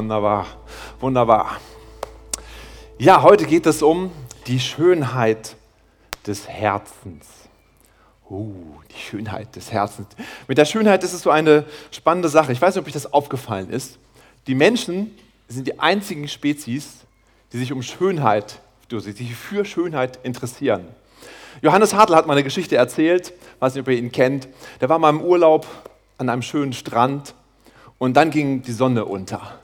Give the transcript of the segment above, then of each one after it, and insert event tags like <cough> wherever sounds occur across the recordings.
Wunderbar, wunderbar. Ja, heute geht es um die Schönheit des Herzens. Uh, die Schönheit des Herzens. Mit der Schönheit ist es so eine spannende Sache. Ich weiß nicht, ob euch das aufgefallen ist. Die Menschen sind die einzigen Spezies, die sich um Schönheit, die sich für Schönheit interessieren. Johannes Hartl hat mal eine Geschichte erzählt, weiß nicht, ob ihr ihn kennt. Der war mal im Urlaub an einem schönen Strand und dann ging die Sonne unter.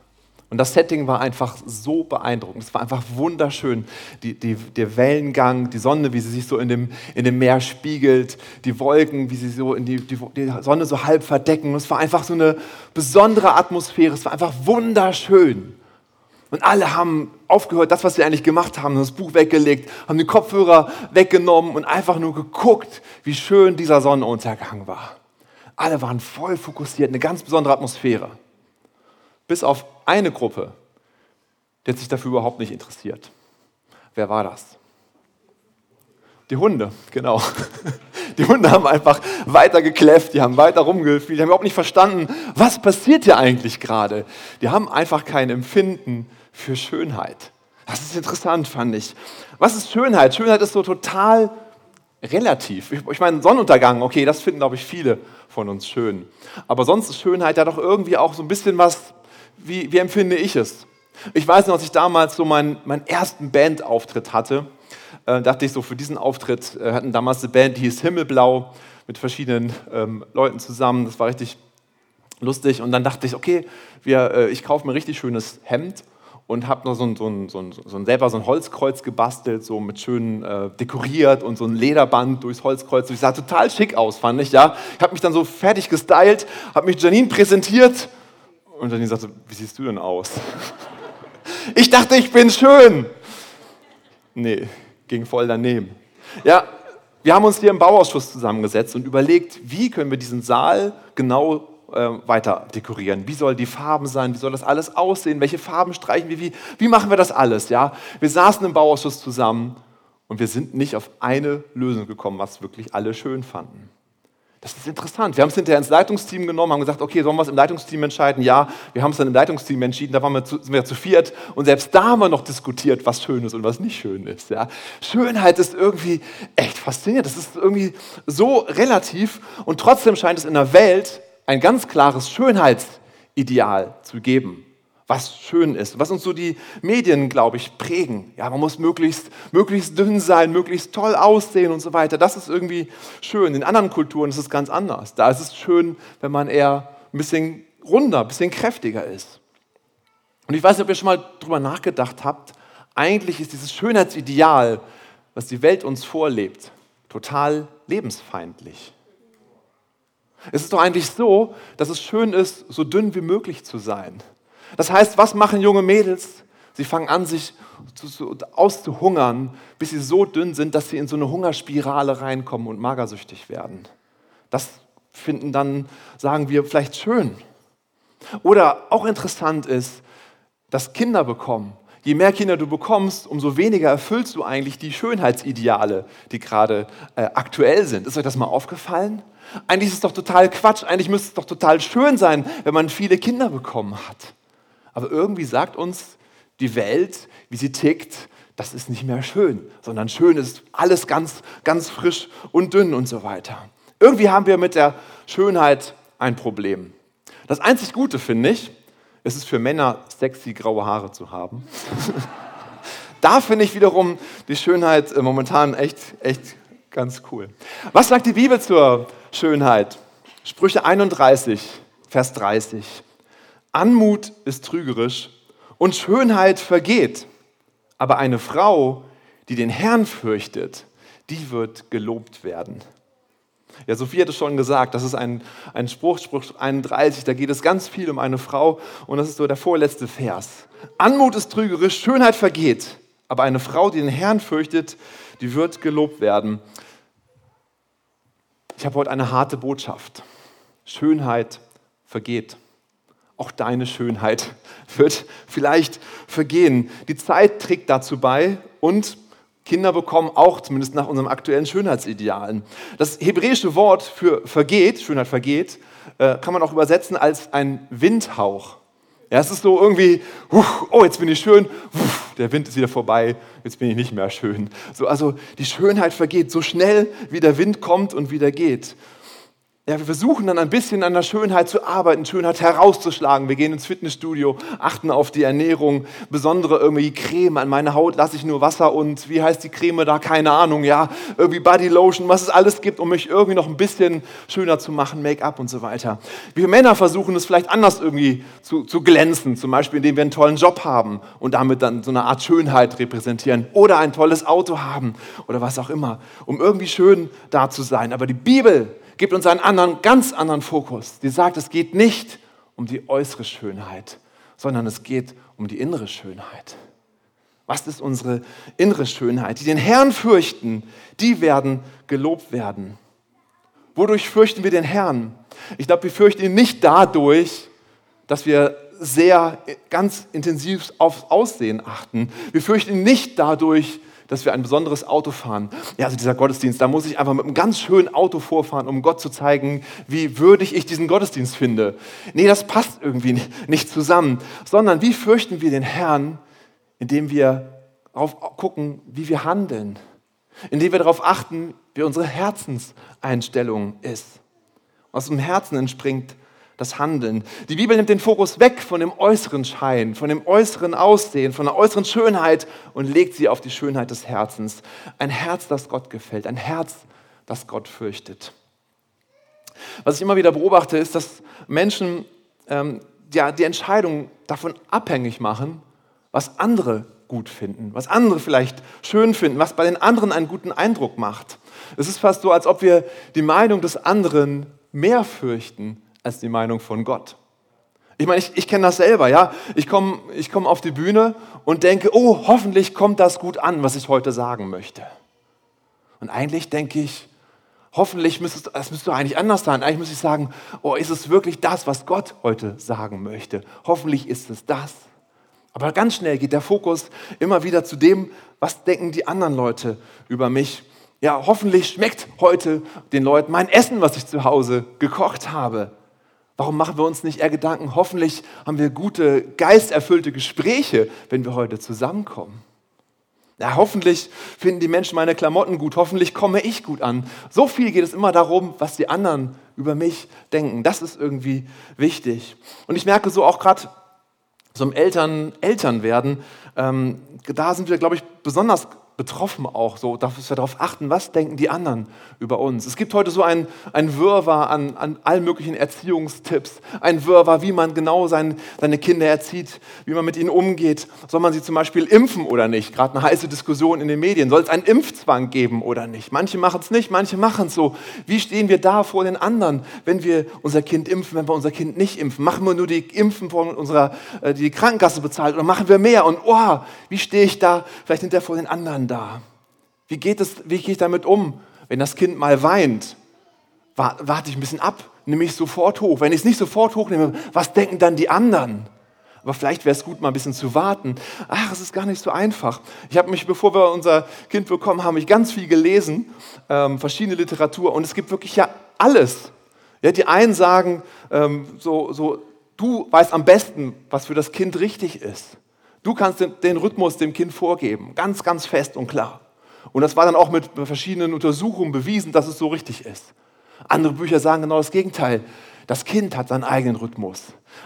Und das Setting war einfach so beeindruckend. Es war einfach wunderschön. Die, die, der Wellengang, die Sonne, wie sie sich so in dem, in dem Meer spiegelt, die Wolken, wie sie so in die, die, die Sonne so halb verdecken. es war einfach so eine besondere Atmosphäre. Es war einfach wunderschön. Und alle haben aufgehört, das, was sie eigentlich gemacht haben, das Buch weggelegt, haben die Kopfhörer weggenommen und einfach nur geguckt, wie schön dieser Sonnenuntergang war. Alle waren voll fokussiert, eine ganz besondere Atmosphäre. Bis auf eine Gruppe, die hat sich dafür überhaupt nicht interessiert. Wer war das? Die Hunde, genau. <laughs> Die Hunde haben einfach weiter gekläfft, die haben weiter rumgespielt, die haben überhaupt nicht verstanden, was passiert hier eigentlich gerade. Die haben einfach kein Empfinden für Schönheit. Das ist interessant, fand ich. Was ist Schönheit? Schönheit ist so total relativ. Ich meine, Sonnenuntergang, okay, das finden, glaube ich, viele von uns schön. Aber sonst ist Schönheit ja doch irgendwie auch so ein bisschen was wie, wie empfinde ich es? Ich weiß noch, als ich damals so meinen, meinen ersten Bandauftritt hatte, äh, dachte ich so, für diesen Auftritt äh, hatten damals eine Band, die hieß Himmelblau, mit verschiedenen ähm, Leuten zusammen. Das war richtig lustig. Und dann dachte ich, okay, wir, äh, ich kaufe mir ein richtig schönes Hemd und habe noch so ein, so, ein, so, ein, so ein, selber so ein Holzkreuz gebastelt, so mit schön äh, dekoriert und so ein Lederband durchs Holzkreuz. Ich sah total schick aus, fand ich, ja. Ich habe mich dann so fertig gestylt, habe mich Janine präsentiert und Janine sagte, wie siehst du denn aus? <laughs> Ich dachte, ich bin schön. Nee, ging voll daneben. Ja, wir haben uns hier im Bauausschuss zusammengesetzt und überlegt, wie können wir diesen Saal genau äh, weiter dekorieren. Wie soll die Farben sein? Wie soll das alles aussehen? Welche Farben streichen wir? Wie, wie machen wir das alles? Ja, wir saßen im Bauausschuss zusammen und wir sind nicht auf eine Lösung gekommen, was wirklich alle schön fanden. Das ist interessant. Wir haben es hinterher ins Leitungsteam genommen, haben gesagt, okay, sollen wir es im Leitungsteam entscheiden? Ja, wir haben es dann im Leitungsteam entschieden, da waren wir zu, sind wir zu viert und selbst da haben wir noch diskutiert, was schön ist und was nicht schön ist. Ja. Schönheit ist irgendwie echt faszinierend. Das ist irgendwie so relativ und trotzdem scheint es in der Welt ein ganz klares Schönheitsideal zu geben was schön ist, was uns so die Medien, glaube ich, prägen. Ja, man muss möglichst, möglichst dünn sein, möglichst toll aussehen und so weiter. Das ist irgendwie schön. In anderen Kulturen ist es ganz anders. Da ist es schön, wenn man eher ein bisschen runder, ein bisschen kräftiger ist. Und ich weiß nicht, ob ihr schon mal drüber nachgedacht habt. Eigentlich ist dieses Schönheitsideal, was die Welt uns vorlebt, total lebensfeindlich. Es ist doch eigentlich so, dass es schön ist, so dünn wie möglich zu sein das heißt, was machen junge Mädels? Sie fangen an, sich auszuhungern, bis sie so dünn sind, dass sie in so eine Hungerspirale reinkommen und magersüchtig werden. Das finden dann, sagen wir, vielleicht schön. Oder auch interessant ist, dass Kinder bekommen. Je mehr Kinder du bekommst, umso weniger erfüllst du eigentlich die Schönheitsideale, die gerade äh, aktuell sind. Ist euch das mal aufgefallen? Eigentlich ist es doch total Quatsch. Eigentlich müsste es doch total schön sein, wenn man viele Kinder bekommen hat. Aber irgendwie sagt uns die Welt, wie sie tickt, das ist nicht mehr schön, sondern schön ist alles ganz, ganz frisch und dünn und so weiter. Irgendwie haben wir mit der Schönheit ein Problem. Das einzig Gute finde ich, ist es für Männer sexy graue Haare zu haben. <laughs> da finde ich wiederum die Schönheit äh, momentan echt, echt ganz cool. Was sagt die Bibel zur Schönheit? Sprüche 31, Vers 30. Anmut ist trügerisch und Schönheit vergeht. Aber eine Frau, die den Herrn fürchtet, die wird gelobt werden. Ja, Sophie hat es schon gesagt, das ist ein, ein Spruch, Spruch 31, da geht es ganz viel um eine Frau und das ist so der vorletzte Vers. Anmut ist trügerisch, Schönheit vergeht, aber eine Frau, die den Herrn fürchtet, die wird gelobt werden. Ich habe heute eine harte Botschaft. Schönheit vergeht. Auch deine Schönheit wird vielleicht vergehen. Die Zeit trägt dazu bei und Kinder bekommen auch, zumindest nach unserem aktuellen Schönheitsidealen. Das hebräische Wort für vergeht, Schönheit vergeht, äh, kann man auch übersetzen als ein Windhauch. Ja, es ist so irgendwie, oh, jetzt bin ich schön, der Wind ist wieder vorbei, jetzt bin ich nicht mehr schön. So, also die Schönheit vergeht so schnell, wie der Wind kommt und wieder geht. Ja, wir versuchen dann ein bisschen an der Schönheit zu arbeiten, Schönheit herauszuschlagen. Wir gehen ins Fitnessstudio, achten auf die Ernährung, besondere irgendwie Creme. An meine Haut lasse ich nur Wasser und wie heißt die Creme da? Keine Ahnung, ja. Irgendwie Bodylotion, was es alles gibt, um mich irgendwie noch ein bisschen schöner zu machen, Make-up und so weiter. Wir Männer versuchen es vielleicht anders irgendwie zu, zu glänzen, zum Beispiel indem wir einen tollen Job haben und damit dann so eine Art Schönheit repräsentieren oder ein tolles Auto haben oder was auch immer, um irgendwie schön da zu sein. Aber die Bibel, gibt uns einen anderen, ganz anderen Fokus. Die sagt, es geht nicht um die äußere Schönheit, sondern es geht um die innere Schönheit. Was ist unsere innere Schönheit? Die den Herrn fürchten, die werden gelobt werden. Wodurch fürchten wir den Herrn? Ich glaube, wir fürchten ihn nicht dadurch, dass wir sehr ganz intensiv aufs Aussehen achten. Wir fürchten ihn nicht dadurch, dass wir ein besonderes Auto fahren. Ja, also dieser Gottesdienst, da muss ich einfach mit einem ganz schönen Auto vorfahren, um Gott zu zeigen, wie würdig ich diesen Gottesdienst finde. Nee, das passt irgendwie nicht zusammen, sondern wie fürchten wir den Herrn, indem wir darauf gucken, wie wir handeln, indem wir darauf achten, wie unsere Herzenseinstellung ist. Aus dem Herzen entspringt das Handeln. Die Bibel nimmt den Fokus weg von dem äußeren Schein, von dem äußeren Aussehen, von der äußeren Schönheit und legt sie auf die Schönheit des Herzens. Ein Herz, das Gott gefällt, ein Herz, das Gott fürchtet. Was ich immer wieder beobachte, ist, dass Menschen ähm, ja, die Entscheidung davon abhängig machen, was andere gut finden, was andere vielleicht schön finden, was bei den anderen einen guten Eindruck macht. Es ist fast so, als ob wir die Meinung des anderen mehr fürchten als die Meinung von Gott. Ich meine, ich, ich kenne das selber, ja. Ich komme ich komm auf die Bühne und denke, oh, hoffentlich kommt das gut an, was ich heute sagen möchte. Und eigentlich denke ich, hoffentlich müsste es müsste eigentlich anders sein. Eigentlich müsste ich sagen, oh, ist es wirklich das, was Gott heute sagen möchte? Hoffentlich ist es das. Aber ganz schnell geht der Fokus immer wieder zu dem, was denken die anderen Leute über mich. Ja, hoffentlich schmeckt heute den Leuten mein Essen, was ich zu Hause gekocht habe. Warum machen wir uns nicht eher Gedanken, hoffentlich haben wir gute, geisterfüllte Gespräche, wenn wir heute zusammenkommen? Ja, hoffentlich finden die Menschen meine Klamotten gut, hoffentlich komme ich gut an. So viel geht es immer darum, was die anderen über mich denken. Das ist irgendwie wichtig. Und ich merke so auch gerade so im Eltern, Eltern werden, ähm, da sind wir, glaube ich, besonders betroffen auch, so, dass wir darauf achten, was denken die anderen über uns. Es gibt heute so ein, ein Wirrwarr an, an allen möglichen Erziehungstipps, ein Wirrwarr, wie man genau sein, seine Kinder erzieht, wie man mit ihnen umgeht. Soll man sie zum Beispiel impfen oder nicht? Gerade eine heiße Diskussion in den Medien. Soll es einen Impfzwang geben oder nicht? Manche machen es nicht, manche machen es so. Wie stehen wir da vor den anderen, wenn wir unser Kind impfen, wenn wir unser Kind nicht impfen? Machen wir nur die Impfen von unserer, äh, die Krankenkasse bezahlt oder machen wir mehr? Und oh, wie stehe ich da vielleicht hinterher vor den anderen? Da? Wie geht es, wie gehe ich damit um, wenn das Kind mal weint? Warte ich ein bisschen ab, nehme ich sofort hoch. Wenn ich es nicht sofort hochnehme, was denken dann die anderen? Aber vielleicht wäre es gut, mal ein bisschen zu warten. Ach, es ist gar nicht so einfach. Ich habe mich, bevor wir unser Kind bekommen haben, ich ganz viel gelesen, ähm, verschiedene Literatur. Und es gibt wirklich ja alles. Ja, die einen sagen, ähm, so, so, du weißt am besten, was für das Kind richtig ist. Du kannst den, den Rhythmus dem Kind vorgeben, ganz, ganz fest und klar. Und das war dann auch mit verschiedenen Untersuchungen bewiesen, dass es so richtig ist. Andere Bücher sagen genau das Gegenteil. Das Kind hat seinen eigenen Rhythmus.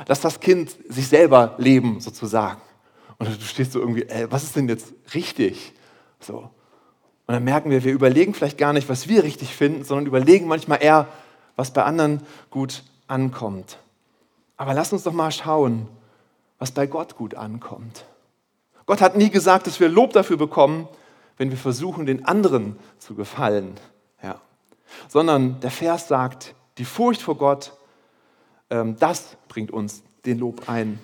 Lass das Kind sich selber leben, sozusagen. Und du stehst so irgendwie, ey, was ist denn jetzt richtig? So. Und dann merken wir, wir überlegen vielleicht gar nicht, was wir richtig finden, sondern überlegen manchmal eher, was bei anderen gut ankommt. Aber lass uns doch mal schauen, was bei Gott gut ankommt. Gott hat nie gesagt, dass wir Lob dafür bekommen, wenn wir versuchen, den anderen zu gefallen. Ja. Sondern der Vers sagt, die Furcht vor Gott, ähm, das bringt uns den Lob ein.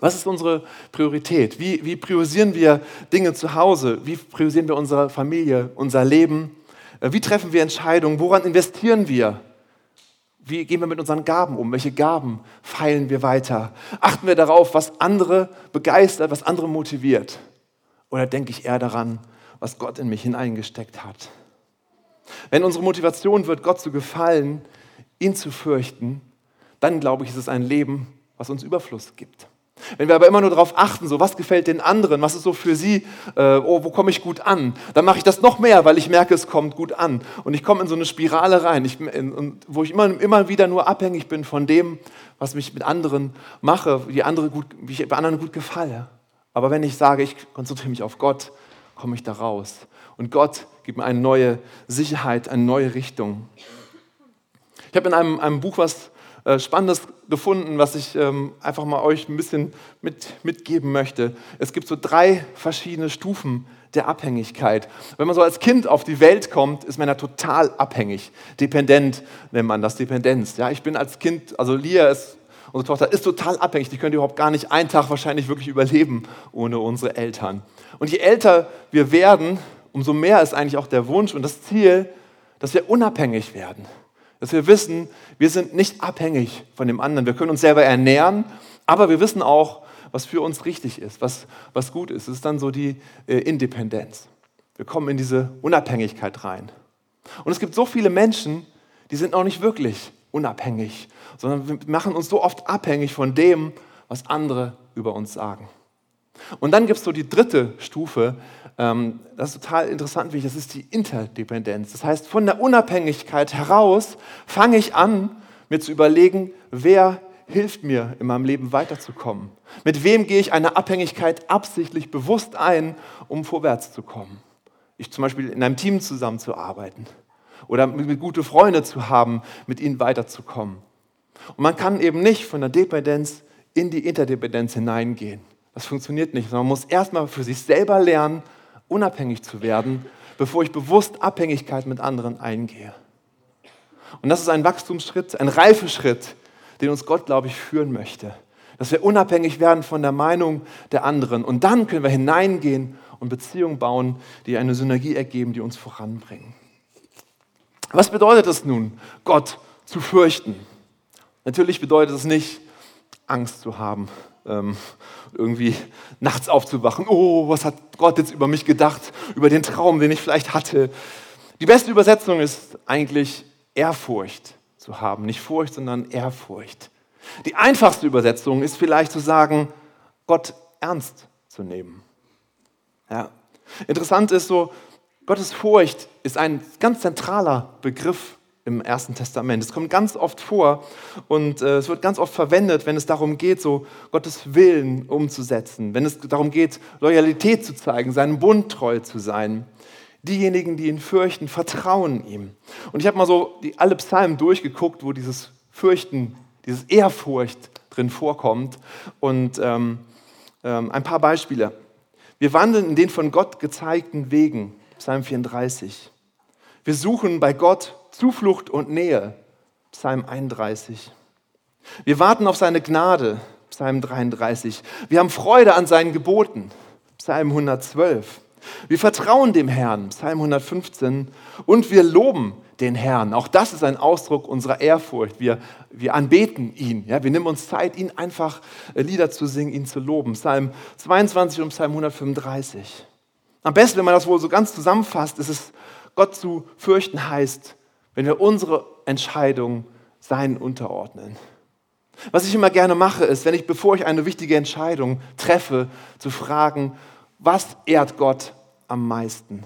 Was ist unsere Priorität? Wie, wie priorisieren wir Dinge zu Hause? Wie priorisieren wir unsere Familie, unser Leben? Äh, wie treffen wir Entscheidungen? Woran investieren wir? Wie gehen wir mit unseren Gaben um? Welche Gaben feilen wir weiter? Achten wir darauf, was andere begeistert, was andere motiviert? Oder denke ich eher daran, was Gott in mich hineingesteckt hat? Wenn unsere Motivation wird, Gott zu gefallen, ihn zu fürchten, dann glaube ich, ist es ein Leben, was uns Überfluss gibt. Wenn wir aber immer nur darauf achten, so was gefällt den anderen, was ist so für sie, äh, oh, wo komme ich gut an, dann mache ich das noch mehr, weil ich merke, es kommt gut an. Und ich komme in so eine Spirale rein, ich, in, wo ich immer, immer wieder nur abhängig bin von dem, was mich mit anderen mache, wie, andere gut, wie ich bei anderen gut gefalle. Aber wenn ich sage, ich konzentriere mich auf Gott, komme ich da raus. Und Gott gibt mir eine neue Sicherheit, eine neue Richtung. Ich habe in einem, einem Buch was äh, Spannendes gefunden, was ich ähm, einfach mal euch ein bisschen mit, mitgeben möchte. Es gibt so drei verschiedene Stufen der Abhängigkeit. Wenn man so als Kind auf die Welt kommt, ist man ja total abhängig. Dependent nennt man das, Dependenz. Ja, ich bin als Kind, also Lia ist, unsere Tochter, ist total abhängig. Die könnte überhaupt gar nicht einen Tag wahrscheinlich wirklich überleben ohne unsere Eltern. Und je älter wir werden, umso mehr ist eigentlich auch der Wunsch und das Ziel, dass wir unabhängig werden. Dass wir wissen, wir sind nicht abhängig von dem anderen. Wir können uns selber ernähren, aber wir wissen auch, was für uns richtig ist, was, was gut ist. Es ist dann so die äh, Independenz. Wir kommen in diese Unabhängigkeit rein. Und es gibt so viele Menschen, die sind noch nicht wirklich unabhängig, sondern wir machen uns so oft abhängig von dem, was andere über uns sagen. Und dann gibt es so die dritte Stufe, ähm, das ist total interessant, wie ich, das ist die Interdependenz. Das heißt, von der Unabhängigkeit heraus fange ich an, mir zu überlegen, wer hilft mir in meinem Leben weiterzukommen? Mit wem gehe ich eine Abhängigkeit absichtlich bewusst ein, um vorwärts zu kommen? Ich zum Beispiel in einem Team zusammenzuarbeiten oder mit, gute Freunde zu haben, mit ihnen weiterzukommen. Und man kann eben nicht von der Dependenz in die Interdependenz hineingehen. Das funktioniert nicht, sondern man muss erstmal für sich selber lernen, unabhängig zu werden, bevor ich bewusst Abhängigkeit mit anderen eingehe. Und das ist ein Wachstumsschritt, ein Reifeschritt, den uns Gott, glaube ich, führen möchte. Dass wir unabhängig werden von der Meinung der anderen. Und dann können wir hineingehen und Beziehungen bauen, die eine Synergie ergeben, die uns voranbringen. Was bedeutet es nun, Gott zu fürchten? Natürlich bedeutet es nicht, Angst zu haben, ähm, irgendwie nachts aufzuwachen. Oh, was hat Gott jetzt über mich gedacht, über den Traum, den ich vielleicht hatte. Die beste Übersetzung ist eigentlich Ehrfurcht zu haben. Nicht Furcht, sondern Ehrfurcht. Die einfachste Übersetzung ist vielleicht zu sagen, Gott ernst zu nehmen. Ja. Interessant ist so, Gottes Furcht ist ein ganz zentraler Begriff im Ersten Testament. Es kommt ganz oft vor und äh, es wird ganz oft verwendet, wenn es darum geht, so Gottes Willen umzusetzen, wenn es darum geht, Loyalität zu zeigen, seinem Bund treu zu sein. Diejenigen, die ihn fürchten, vertrauen ihm. Und ich habe mal so die, alle Psalmen durchgeguckt, wo dieses Fürchten, dieses Ehrfurcht drin vorkommt. Und ähm, ähm, ein paar Beispiele. Wir wandeln in den von Gott gezeigten Wegen, Psalm 34. Wir suchen bei Gott Zuflucht und Nähe, Psalm 31. Wir warten auf seine Gnade, Psalm 33. Wir haben Freude an seinen Geboten, Psalm 112. Wir vertrauen dem Herrn, Psalm 115. Und wir loben den Herrn. Auch das ist ein Ausdruck unserer Ehrfurcht. Wir, wir anbeten ihn. Ja? Wir nehmen uns Zeit, ihn einfach äh, Lieder zu singen, ihn zu loben. Psalm 22 und Psalm 135. Am besten, wenn man das wohl so ganz zusammenfasst, ist es, Gott zu fürchten heißt, wenn wir unsere Entscheidung seinen unterordnen. Was ich immer gerne mache, ist, wenn ich, bevor ich eine wichtige Entscheidung treffe, zu fragen, was ehrt Gott am meisten?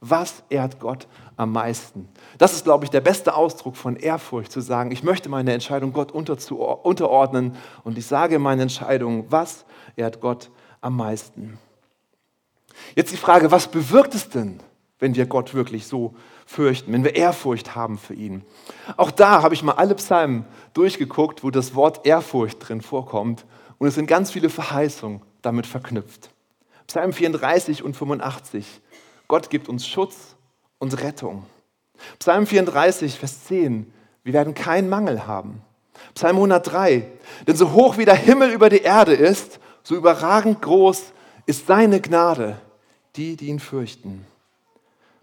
Was ehrt Gott am meisten? Das ist, glaube ich, der beste Ausdruck von Ehrfurcht, zu sagen, ich möchte meine Entscheidung Gott unterordnen und ich sage meine Entscheidung, was ehrt Gott am meisten? Jetzt die Frage, was bewirkt es denn, wenn wir Gott wirklich so fürchten, wenn wir Ehrfurcht haben für ihn. Auch da habe ich mal alle Psalmen durchgeguckt, wo das Wort Ehrfurcht drin vorkommt. Und es sind ganz viele Verheißungen damit verknüpft. Psalm 34 und 85. Gott gibt uns Schutz und Rettung. Psalm 34, Vers 10. Wir werden keinen Mangel haben. Psalm 103. Denn so hoch wie der Himmel über die Erde ist, so überragend groß ist seine Gnade, die, die ihn fürchten.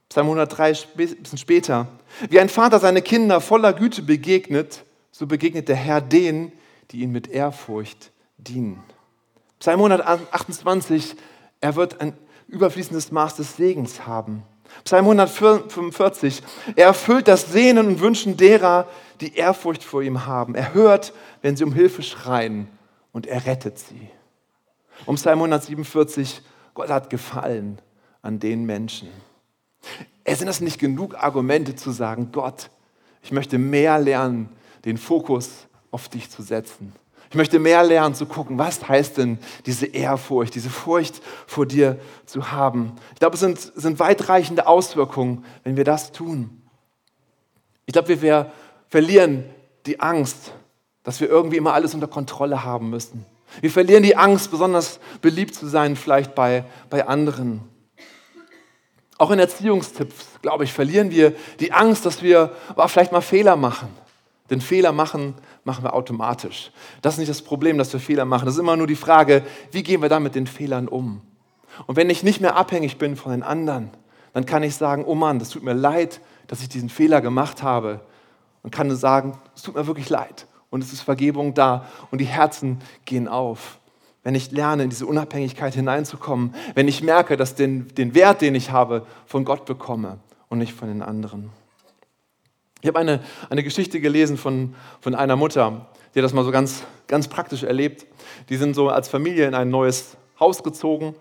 Psalm 103, ein bisschen später. Wie ein Vater seine Kinder voller Güte begegnet, so begegnet der Herr denen, die ihn mit Ehrfurcht dienen. Psalm 128, er wird ein überfließendes Maß des Segens haben. Psalm 145, er erfüllt das Sehnen und Wünschen derer, die Ehrfurcht vor ihm haben. Er hört, wenn sie um Hilfe schreien. und er rettet sie. Um Psalm 147, Gott hat gefallen an den Menschen. Es sind das nicht genug Argumente zu sagen, Gott, ich möchte mehr lernen, den Fokus auf dich zu setzen. Ich möchte mehr lernen zu gucken, was heißt denn diese Ehrfurcht, diese Furcht vor dir zu haben. Ich glaube, es sind, sind weitreichende Auswirkungen, wenn wir das tun. Ich glaube, wir, wir verlieren die Angst, dass wir irgendwie immer alles unter Kontrolle haben müssen. Wir verlieren die Angst, besonders beliebt zu sein, vielleicht bei, bei anderen. Auch in Erziehungstipps, glaube ich, verlieren wir die Angst, dass wir vielleicht mal Fehler machen. Denn Fehler machen, machen wir automatisch. Das ist nicht das Problem, dass wir Fehler machen. Das ist immer nur die Frage, wie gehen wir dann mit den Fehlern um? Und wenn ich nicht mehr abhängig bin von den anderen, dann kann ich sagen, oh Mann, das tut mir leid, dass ich diesen Fehler gemacht habe. Und kann sagen, es tut mir wirklich leid. Und es ist Vergebung da und die Herzen gehen auf wenn ich lerne, in diese Unabhängigkeit hineinzukommen, wenn ich merke, dass den, den Wert, den ich habe, von Gott bekomme und nicht von den anderen. Ich habe eine, eine Geschichte gelesen von, von einer Mutter, die das mal so ganz, ganz praktisch erlebt. Die sind so als Familie in ein neues Haus gezogen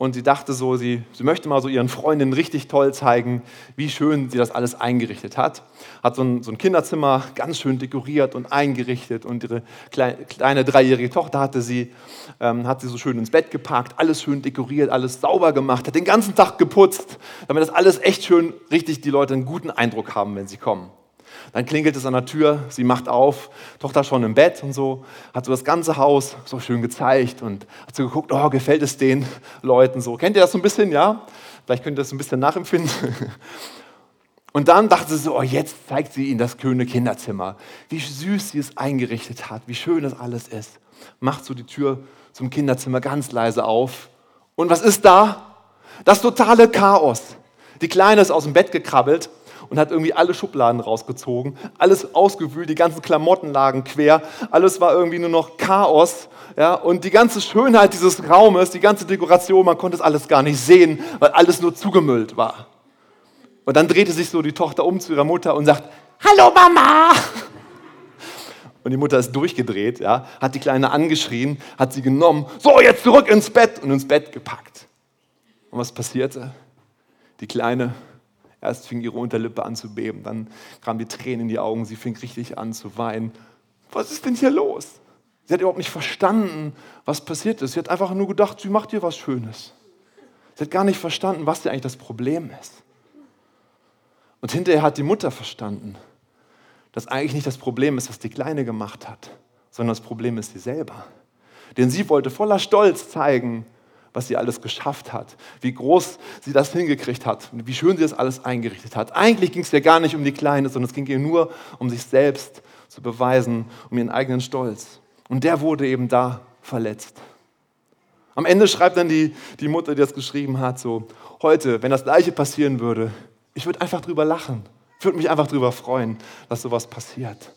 und sie dachte so, sie, sie möchte mal so ihren Freundinnen richtig toll zeigen, wie schön sie das alles eingerichtet hat. Hat so ein, so ein Kinderzimmer ganz schön dekoriert und eingerichtet und ihre kleine, kleine dreijährige Tochter hatte sie, ähm, hat sie so schön ins Bett gepackt, alles schön dekoriert, alles sauber gemacht, hat den ganzen Tag geputzt, damit das alles echt schön richtig die Leute einen guten Eindruck haben, wenn sie kommen. Dann klingelt es an der Tür, sie macht auf, Tochter schon im Bett und so, hat so das ganze Haus so schön gezeigt und hat so geguckt, oh, gefällt es den Leuten so. Kennt ihr das so ein bisschen, ja? Vielleicht könnt ihr das ein bisschen nachempfinden. <laughs> Und dann dachte sie so, oh, jetzt zeigt sie ihnen das schöne Kinderzimmer, wie süß sie es eingerichtet hat, wie schön das alles ist. Macht so die Tür zum Kinderzimmer ganz leise auf. Und was ist da? Das totale Chaos. Die Kleine ist aus dem Bett gekrabbelt und hat irgendwie alle Schubladen rausgezogen, alles ausgewühlt, die ganzen Klamotten lagen quer, alles war irgendwie nur noch Chaos. Ja, und die ganze Schönheit dieses Raumes, die ganze Dekoration, man konnte es alles gar nicht sehen, weil alles nur zugemüllt war. Und dann drehte sich so die Tochter um zu ihrer Mutter und sagt, Hallo Mama! Und die Mutter ist durchgedreht, ja, hat die Kleine angeschrien, hat sie genommen, so jetzt zurück ins Bett und ins Bett gepackt. Und was passierte? Die Kleine Erst fing ihre Unterlippe an zu beben, dann kamen die Tränen in die Augen, sie fing richtig an zu weinen. Was ist denn hier los? Sie hat überhaupt nicht verstanden, was passiert ist. Sie hat einfach nur gedacht, sie macht dir was Schönes. Sie hat gar nicht verstanden, was dir eigentlich das Problem ist. Und hinterher hat die Mutter verstanden, dass eigentlich nicht das Problem ist, was die Kleine gemacht hat, sondern das Problem ist sie selber. Denn sie wollte voller Stolz zeigen, was sie alles geschafft hat, wie groß sie das hingekriegt hat, wie schön sie das alles eingerichtet hat. Eigentlich ging es ihr gar nicht um die Kleine, sondern es ging ihr nur um sich selbst zu beweisen, um ihren eigenen Stolz. Und der wurde eben da verletzt. Am Ende schreibt dann die, die Mutter, die das geschrieben hat, so, heute, wenn das gleiche passieren würde, ich würde einfach drüber lachen. Ich würde mich einfach drüber freuen, dass sowas passiert.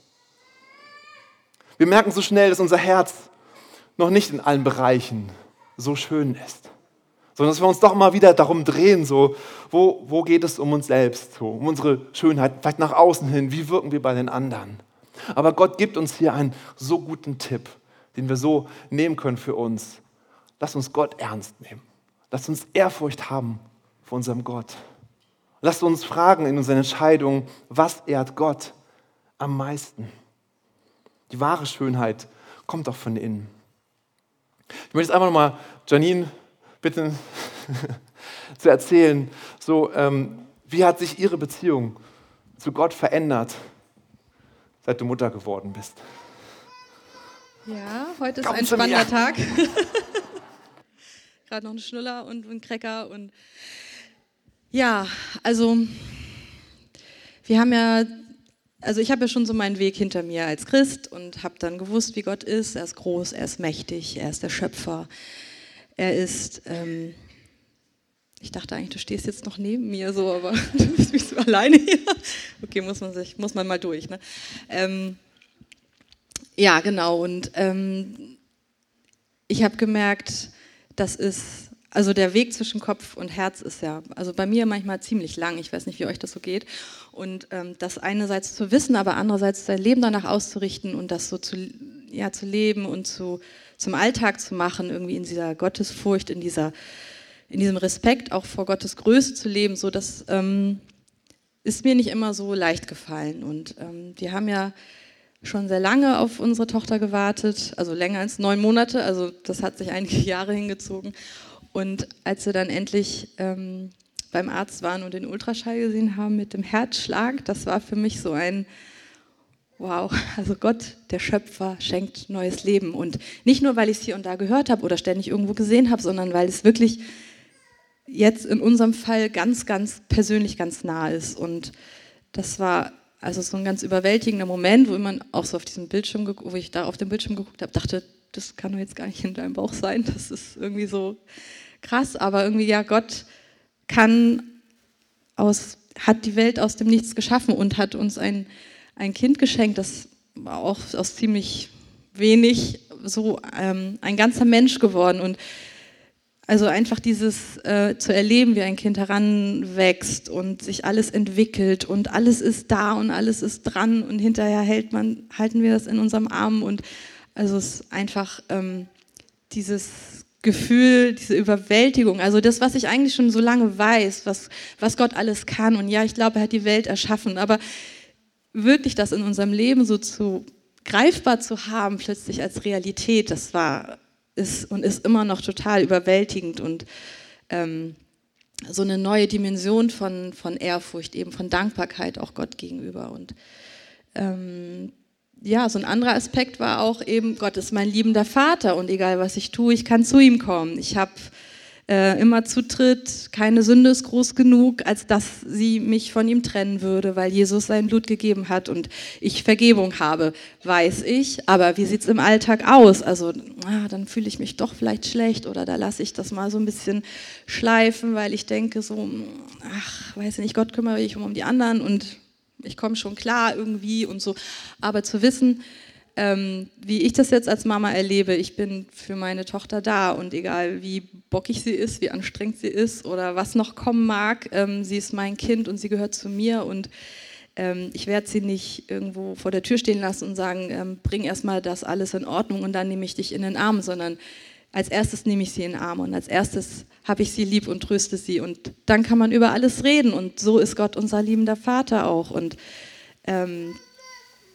Wir merken so schnell, dass unser Herz noch nicht in allen Bereichen so schön ist. Sondern dass wir uns doch mal wieder darum drehen, so, wo, wo geht es um uns selbst, so, um unsere Schönheit, vielleicht nach außen hin, wie wirken wir bei den anderen. Aber Gott gibt uns hier einen so guten Tipp, den wir so nehmen können für uns. Lass uns Gott ernst nehmen. Lass uns Ehrfurcht haben vor unserem Gott. Lass uns fragen in unseren Entscheidungen, was ehrt Gott am meisten. Die wahre Schönheit kommt doch von innen. Ich möchte jetzt einfach nochmal Janine bitten, <laughs> zu erzählen, so, ähm, wie hat sich ihre Beziehung zu Gott verändert, seit du Mutter geworden bist? Ja, heute ist Komm ein spannender Tag. <laughs> Gerade noch ein Schnuller und ein Cracker und ja, also wir haben ja also ich habe ja schon so meinen Weg hinter mir als Christ und habe dann gewusst, wie Gott ist. Er ist groß, er ist mächtig, er ist der Schöpfer. Er ist, ähm, ich dachte eigentlich, du stehst jetzt noch neben mir so, aber <laughs> du bist mich so alleine hier. Okay, muss man sich, muss man mal durch. Ne? Ähm, ja, genau. Und ähm, ich habe gemerkt, das ist also der Weg zwischen Kopf und Herz ist ja, also bei mir manchmal ziemlich lang. Ich weiß nicht, wie euch das so geht. Und ähm, das einerseits zu wissen, aber andererseits sein Leben danach auszurichten und das so zu, ja, zu leben und zu, zum Alltag zu machen, irgendwie in dieser Gottesfurcht, in, dieser, in diesem Respekt auch vor Gottes Größe zu leben, so das ähm, ist mir nicht immer so leicht gefallen. Und ähm, wir haben ja schon sehr lange auf unsere Tochter gewartet, also länger als neun Monate, also das hat sich einige <laughs> Jahre hingezogen. Und als wir dann endlich ähm, beim Arzt waren und den Ultraschall gesehen haben mit dem Herzschlag, das war für mich so ein Wow, <laughs> also Gott, der Schöpfer, schenkt neues Leben. Und nicht nur, weil ich es hier und da gehört habe oder ständig irgendwo gesehen habe, sondern weil es wirklich jetzt in unserem Fall ganz, ganz persönlich ganz nah ist. Und das war also so ein ganz überwältigender Moment, wo man auch so auf diesem Bildschirm, wo ich da auf dem Bildschirm geguckt habe, dachte, das kann doch jetzt gar nicht in deinem Bauch sein. Das ist irgendwie so krass, aber irgendwie ja, Gott kann aus, hat die Welt aus dem Nichts geschaffen und hat uns ein, ein Kind geschenkt, das war auch aus ziemlich wenig so ähm, ein ganzer Mensch geworden und also einfach dieses äh, zu erleben, wie ein Kind heranwächst und sich alles entwickelt und alles ist da und alles ist dran und hinterher hält man, halten wir das in unserem Arm und also es ist einfach ähm, dieses Gefühl, diese Überwältigung, also das, was ich eigentlich schon so lange weiß, was, was Gott alles kann und ja, ich glaube, er hat die Welt erschaffen, aber wirklich das in unserem Leben so zu greifbar zu haben, plötzlich als Realität, das war ist und ist immer noch total überwältigend und ähm, so eine neue Dimension von, von Ehrfurcht, eben von Dankbarkeit auch Gott gegenüber. Und ähm, ja, so ein anderer Aspekt war auch eben, Gott ist mein liebender Vater und egal was ich tue, ich kann zu ihm kommen. Ich habe äh, immer Zutritt, keine Sünde ist groß genug, als dass sie mich von ihm trennen würde, weil Jesus sein Blut gegeben hat und ich Vergebung habe, weiß ich. Aber wie sieht es im Alltag aus? Also ah, dann fühle ich mich doch vielleicht schlecht oder da lasse ich das mal so ein bisschen schleifen, weil ich denke so, ach, weiß nicht, Gott kümmere ich um die anderen und ich komme schon klar irgendwie und so. Aber zu wissen, ähm, wie ich das jetzt als Mama erlebe, ich bin für meine Tochter da und egal wie bockig sie ist, wie anstrengend sie ist oder was noch kommen mag, ähm, sie ist mein Kind und sie gehört zu mir und ähm, ich werde sie nicht irgendwo vor der Tür stehen lassen und sagen, ähm, bring erstmal das alles in Ordnung und dann nehme ich dich in den Arm, sondern als erstes nehme ich sie in den Arm und als erstes habe ich sie lieb und tröste sie. Und dann kann man über alles reden. Und so ist Gott unser liebender Vater auch. Und ähm,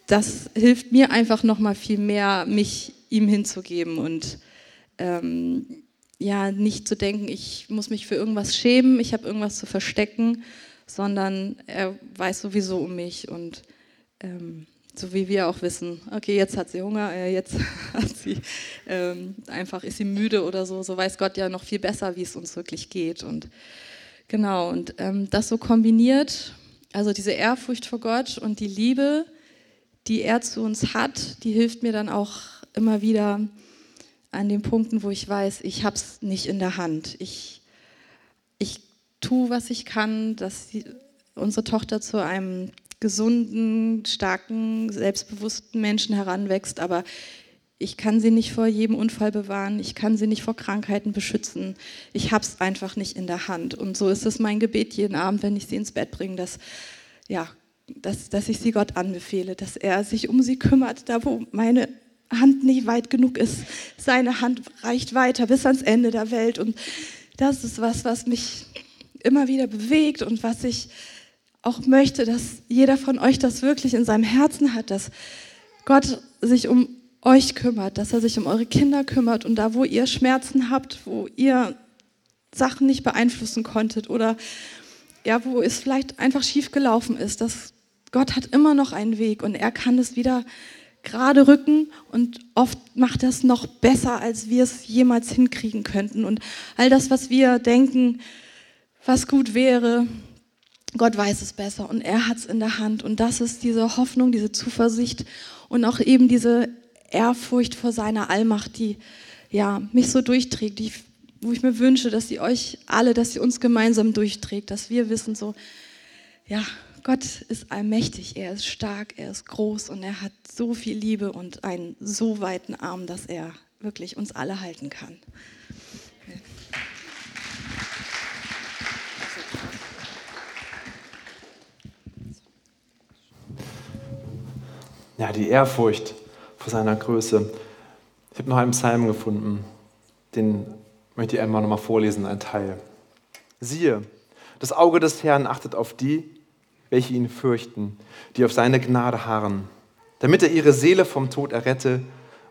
das hilft mir einfach noch mal viel mehr, mich ihm hinzugeben und ähm, ja, nicht zu denken, ich muss mich für irgendwas schämen, ich habe irgendwas zu verstecken, sondern er weiß sowieso um mich. Und ähm, so wie wir auch wissen, okay, jetzt hat sie Hunger, äh, jetzt <laughs> hat sie ähm, einfach ist sie müde oder so, so weiß Gott ja noch viel besser, wie es uns wirklich geht und genau und ähm, das so kombiniert, also diese Ehrfurcht vor Gott und die Liebe, die er zu uns hat, die hilft mir dann auch immer wieder an den Punkten, wo ich weiß, ich habe es nicht in der Hand. Ich, ich tue, was ich kann, dass die, unsere Tochter zu einem gesunden, starken, selbstbewussten Menschen heranwächst, aber ich kann sie nicht vor jedem Unfall bewahren, ich kann sie nicht vor Krankheiten beschützen. Ich habe es einfach nicht in der Hand. Und so ist es mein Gebet jeden Abend, wenn ich sie ins Bett bringe, dass ja, dass, dass ich sie Gott anbefehle, dass er sich um sie kümmert, da wo meine Hand nicht weit genug ist. Seine Hand reicht weiter bis ans Ende der Welt. Und das ist was, was mich immer wieder bewegt und was ich auch möchte, dass jeder von euch das wirklich in seinem Herzen hat, dass Gott sich um euch kümmert, dass er sich um eure Kinder kümmert und da, wo ihr Schmerzen habt, wo ihr Sachen nicht beeinflussen konntet oder ja, wo es vielleicht einfach schief gelaufen ist, dass Gott hat immer noch einen Weg und er kann es wieder gerade rücken und oft macht es noch besser, als wir es jemals hinkriegen könnten. Und all das, was wir denken, was gut wäre, Gott weiß es besser und er hat es in der Hand. Und das ist diese Hoffnung, diese Zuversicht und auch eben diese Ehrfurcht vor seiner Allmacht, die ja, mich so durchträgt, die, wo ich mir wünsche, dass sie euch alle, dass sie uns gemeinsam durchträgt, dass wir wissen so, ja, Gott ist allmächtig, er ist stark, er ist groß und er hat so viel Liebe und einen so weiten Arm, dass er wirklich uns alle halten kann. Ja, die Ehrfurcht vor seiner Größe. Ich habe noch einen Psalm gefunden, den möchte ich einmal nochmal vorlesen, ein Teil. Siehe, das Auge des Herrn achtet auf die, welche ihn fürchten, die auf seine Gnade harren, damit er ihre Seele vom Tod errette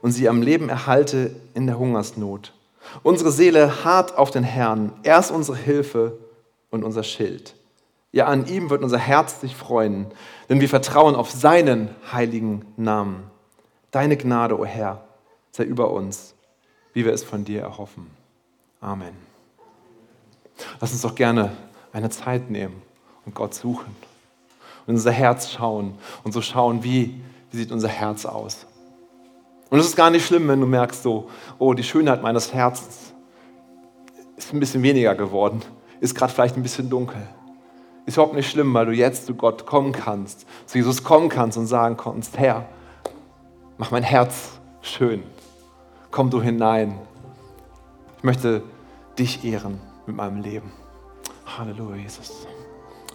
und sie am Leben erhalte in der Hungersnot. Unsere Seele harrt auf den Herrn, er ist unsere Hilfe und unser Schild. Ja, an ihm wird unser Herz sich freuen, denn wir vertrauen auf seinen heiligen Namen. Deine Gnade, o oh Herr, sei über uns, wie wir es von dir erhoffen. Amen. Lass uns doch gerne eine Zeit nehmen und Gott suchen und unser Herz schauen und so schauen, wie, wie sieht unser Herz aus. Und es ist gar nicht schlimm, wenn du merkst, so, oh, die Schönheit meines Herzens ist ein bisschen weniger geworden, ist gerade vielleicht ein bisschen dunkel. Ist überhaupt nicht schlimm, weil du jetzt zu Gott kommen kannst, zu Jesus kommen kannst und sagen kannst, Herr, mach mein Herz schön. Komm du hinein. Ich möchte dich ehren mit meinem Leben. Halleluja, Jesus.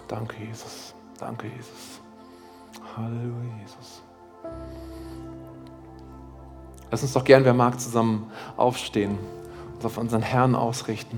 Danke, Jesus. Danke, Jesus. Halleluja, Jesus. Lass uns doch gern, wer mag, zusammen aufstehen und auf unseren Herrn ausrichten.